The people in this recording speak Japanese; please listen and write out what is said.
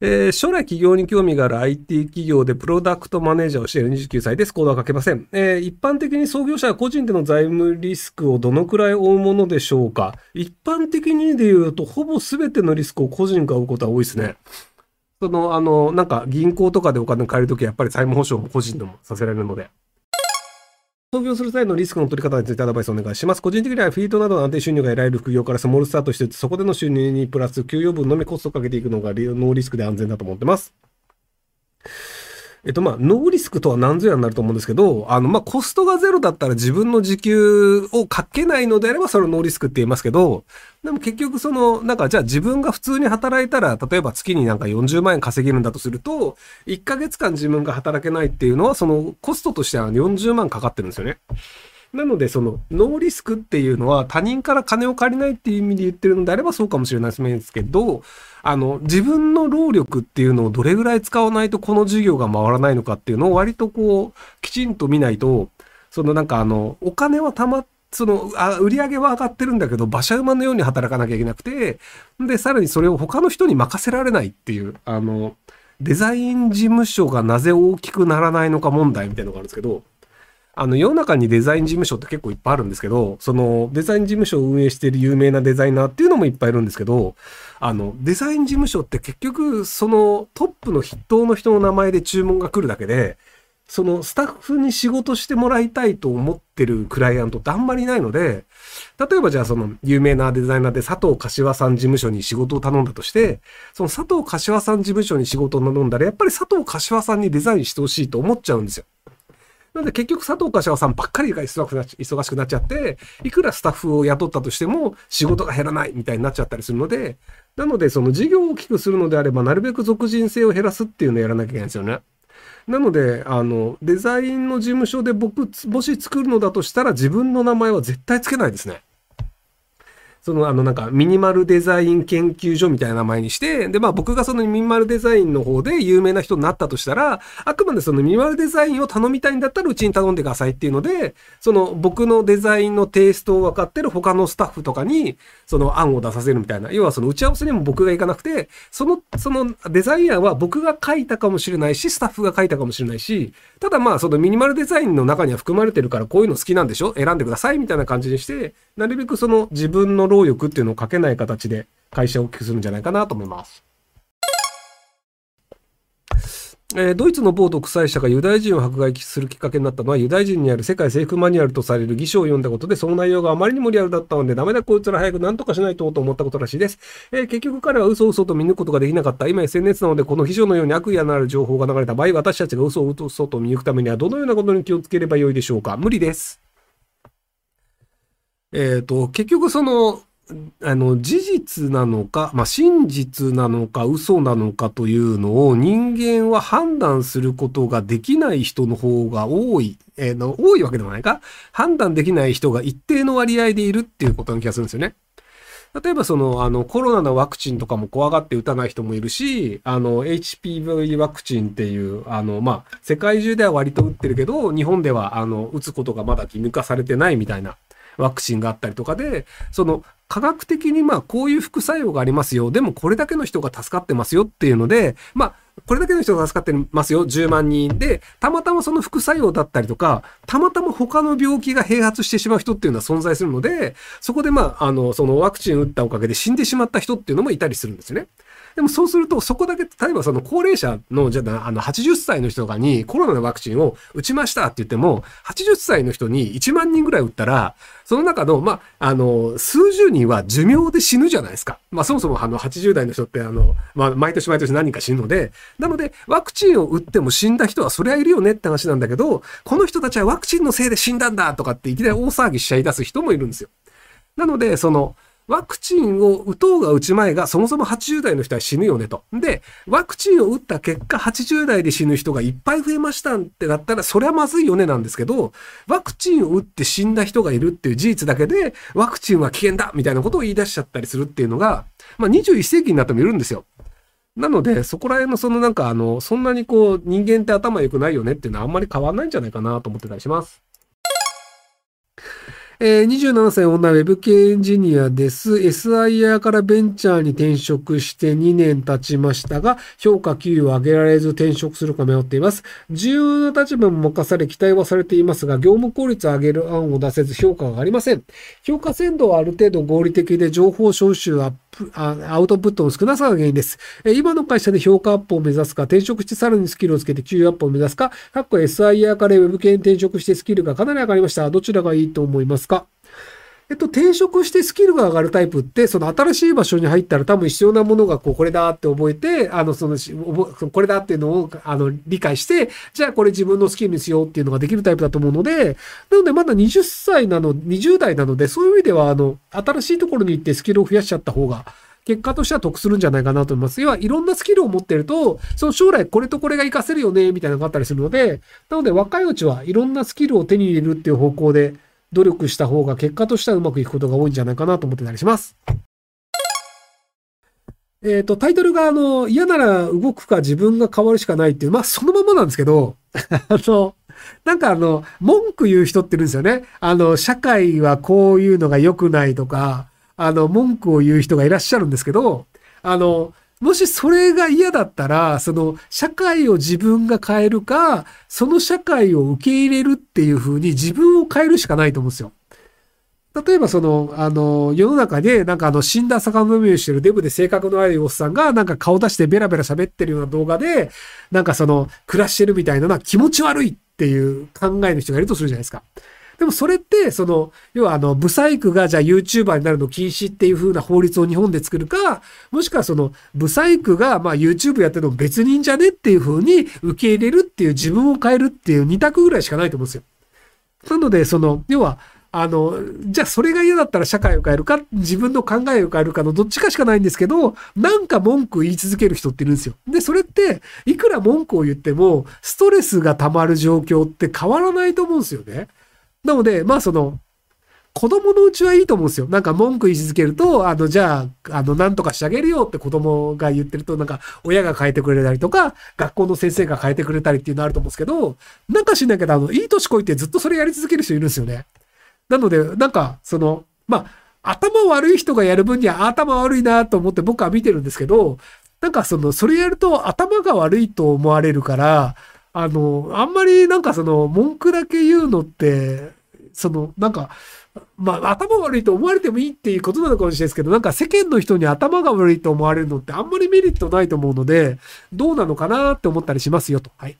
えー、将来企業に興味がある IT 企業でプロダクトマネージャーをしている29歳です。行動は書けません。えー、一般的に創業者は個人での財務リスクをどのくらい負うものでしょうか？一般的にで言うと、ほぼ全てのリスクを個人が負うことは多いですね。その、あの、なんか銀行とかでお金借りるときはやっぱり財務保証も個人でもさせられるので。創業する際のリスクの取り方についてアドバイスをお願いします。個人的にはフィードなどの安定収入が得られる副業からスモールスタートして、そこでの収入にプラス給与分のみコストをかけていくのがノーリスクで安全だと思ってます。っとまあ、ノーリスクとは何ぞやになると思うんですけど、あのまあ、コストがゼロだったら自分の時給をかけないのであればそれをノーリスクって言いますけど、でも結局その、なんかじゃあ自分が普通に働いたら、例えば月になんか40万円稼げるんだとすると、1ヶ月間自分が働けないっていうのは、そのコストとしては40万かかってるんですよね。なので、その、ノーリスクっていうのは他人から金を借りないっていう意味で言ってるのであればそうかもしれないですけど、あの、自分の労力っていうのをどれぐらい使わないとこの事業が回らないのかっていうのを割とこう、きちんと見ないと、そのなんかあの、お金はたまその、あ、売り上げは上がってるんだけど、馬車馬のように働かなきゃいけなくて、で、さらにそれを他の人に任せられないっていう、あの、デザイン事務所がなぜ大きくならないのか問題みたいなのがあるんですけど、あの、世の中にデザイン事務所って結構いっぱいあるんですけど、その、デザイン事務所を運営している有名なデザイナーっていうのもいっぱいいるんですけど、あの、デザイン事務所って結局、そのトップの筆頭の人の名前で注文が来るだけで、そのスタッフに仕事してもらいたいと思ってるクライアントってあんまりいないので、例えばじゃあその有名なデザイナーで佐藤柏さん事務所に仕事を頼んだとして、その佐藤柏さん事務所に仕事を頼んだら、やっぱり佐藤柏さんにデザインしてほしいと思っちゃうんですよ。なんで結局佐藤柏さんばっかりが忙しくなっちゃって、いくらスタッフを雇ったとしても仕事が減らないみたいになっちゃったりするので、なのでその事業を大きくするのであれば、なるべく俗人性を減らすっていうのをやらなきゃいけないんですよね。なので、あの、デザインの事務所で僕、もし作るのだとしたら自分の名前は絶対つけないですね。そのあのなんかミニマルデザイン研究所みたいな名前にして、でまあ僕がそのミニマルデザインの方で有名な人になったとしたら、あくまでそのミニマルデザインを頼みたいんだったらうちに頼んでくださいっていうので、その僕のデザインのテイストを分かってる他のスタッフとかにその案を出させるみたいな。要はその打ち合わせにも僕が行かなくて、その、そのデザイン案は僕が書いたかもしれないし、スタッフが書いたかもしれないし、ただまあそのミニマルデザインの中には含まれてるからこういうの好きなんでしょ？選んでくださいみたいな感じにして、なるべくその自分の労力っていうのをかけない形で会社を大きくするんじゃないかなと思います。えー、ドイツの某独裁者がユダヤ人を迫害するきっかけになったのは、ユダヤ人にある世界征服マニュアルとされる偽書を読んだことで、その内容があまりにもリアルだったので、ダメだこいつら早く何とかしないとと思ったことらしいです。えー、結局彼は嘘嘘と見抜くことができなかった。今 SNS なので、この秘書のように悪意のある情報が流れた場合、私たちが嘘を嘘と見抜くためには、どのようなことに気をつければよいでしょうか無理です。えっ、ー、と、結局その、あの、事実なのか、まあ、真実なのか、嘘なのかというのを人間は判断することができない人の方が多い、えー、の多いわけでもないか判断できない人が一定の割合でいるっていうことな気がするんですよね。例えばその、あの、コロナのワクチンとかも怖がって打たない人もいるし、あの、HPV ワクチンっていう、あの、まあ、世界中では割と打ってるけど、日本では、あの、打つことがまだ義務化されてないみたいなワクチンがあったりとかで、その科学的にまあこういう副作用がありますよ。でもこれだけの人が助かってますよっていうので、まあこれだけの人が助かってますよ。10万人で、たまたまその副作用だったりとか、たまたま他の病気が併発してしまう人っていうのは存在するので、そこでまあ、あの、そのワクチン打ったおかげで死んでしまった人っていうのもいたりするんですよね。でもそうすると、そこだけ、例えばその高齢者の、じゃあ、あの、80歳の人とかにコロナのワクチンを打ちましたって言っても、80歳の人に1万人ぐらい打ったら、その中の、まあ、あの、数十人は寿命で死ぬじゃないですか。まあ、そもそもあの、80代の人って、あの、まあ、毎年毎年何人か死ぬので、なので、ワクチンを打っても死んだ人はそりゃいるよねって話なんだけど、この人たちはワクチンのせいで死んだんだとかっていきなり大騒ぎしちゃい出す人もいるんですよ。なので、その、ワクチンを打とうが打ちまいが、そもそも80代の人は死ぬよねと。で、ワクチンを打った結果、80代で死ぬ人がいっぱい増えましたってなったら、それはまずいよねなんですけど、ワクチンを打って死んだ人がいるっていう事実だけで、ワクチンは危険だみたいなことを言い出しちゃったりするっていうのが、まあ21世紀になってもいるんですよ。なので、そこら辺のそのなんかあの、そんなにこう、人間って頭良くないよねっていうのはあんまり変わんないんじゃないかなと思ってたりします。えー、27歳女ウェブ系エンジニアです。SIR からベンチャーに転職して2年経ちましたが、評価給与を上げられず転職するか迷っています。重要な立場も任され期待はされていますが、業務効率を上げる案を出せず評価がありません。評価鮮度はある程度合理的で情報収集アップアウトプットの少なさが原因です。今の会社で評価アップを目指すか、転職してさらにスキルをつけて給与アップを目指すか、かっこ SIR から Web 系に転職してスキルがかなり上がりました。どちらがいいと思いますか？えっと、転職してスキルが上がるタイプって、その新しい場所に入ったら多分必要なものがこう、これだって覚えて、あの、その、これだっていうのを、あの、理解して、じゃあこれ自分のスキルにしようっていうのができるタイプだと思うので、なのでまだ20歳なの、20代なので、そういう意味では、あの、新しいところに行ってスキルを増やしちゃった方が、結果としては得するんじゃないかなと思います。要はいろんなスキルを持ってると、その将来これとこれが活かせるよね、みたいなのがあったりするので、なので若いうちはいろんなスキルを手に入れるっていう方向で、努力した方が結果としてはうまくいくことが多いんじゃないかなと思ってたりします。えっ、ー、と、タイトルがあの、嫌なら動くか自分が変わるしかないっていう、まあそのままなんですけど、あの、なんかあの、文句言う人っているんですよね。あの、社会はこういうのが良くないとか、あの、文句を言う人がいらっしゃるんですけど、あの、もしそれが嫌だったら、その社会を自分が変えるか、その社会を受け入れるっていう風に自分を変えるしかないと思うんですよ。例えばその、あの、世の中で、なんかあの、死んだ魚飲みをしてるデブで性格の悪いおっさんが、なんか顔出してベラベラ喋ってるような動画で、なんかその、暮らしてるみたいなのは気持ち悪いっていう考えの人がいるとするじゃないですか。でもそれって、その、要はあの、ブサイクがじゃあ YouTuber になるの禁止っていう風な法律を日本で作るか、もしくはその、ブサイクがまあ YouTube やってるの別人じゃねっていう風に受け入れるっていう自分を変えるっていう二択ぐらいしかないと思うんですよ。なので、その、要は、あの、じゃあそれが嫌だったら社会を変えるか、自分の考えを変えるかのどっちかしかないんですけど、なんか文句言い続ける人っているんですよ。で、それって、いくら文句を言っても、ストレスが溜まる状況って変わらないと思うんですよね。なので、まあその、子供のうちはいいと思うんですよ。なんか文句言い続けると、あの、じゃあ、あの、なんとかしてあげるよって子供が言ってると、なんか、親が変えてくれたりとか、学校の先生が変えてくれたりっていうのあると思うんですけど、なんか知んないけど、あの、いい年こいてずっとそれやり続ける人いるんですよね。なので、なんか、その、まあ、頭悪い人がやる分には頭悪いなと思って僕は見てるんですけど、なんかその、それやると頭が悪いと思われるから、あの、あんまりなんかその、文句だけ言うのって、その、なんか、まあ、頭悪いと思われてもいいっていうことなのかもしれないですけど、なんか世間の人に頭が悪いと思われるのってあんまりメリットないと思うので、どうなのかなって思ったりしますよと。はい。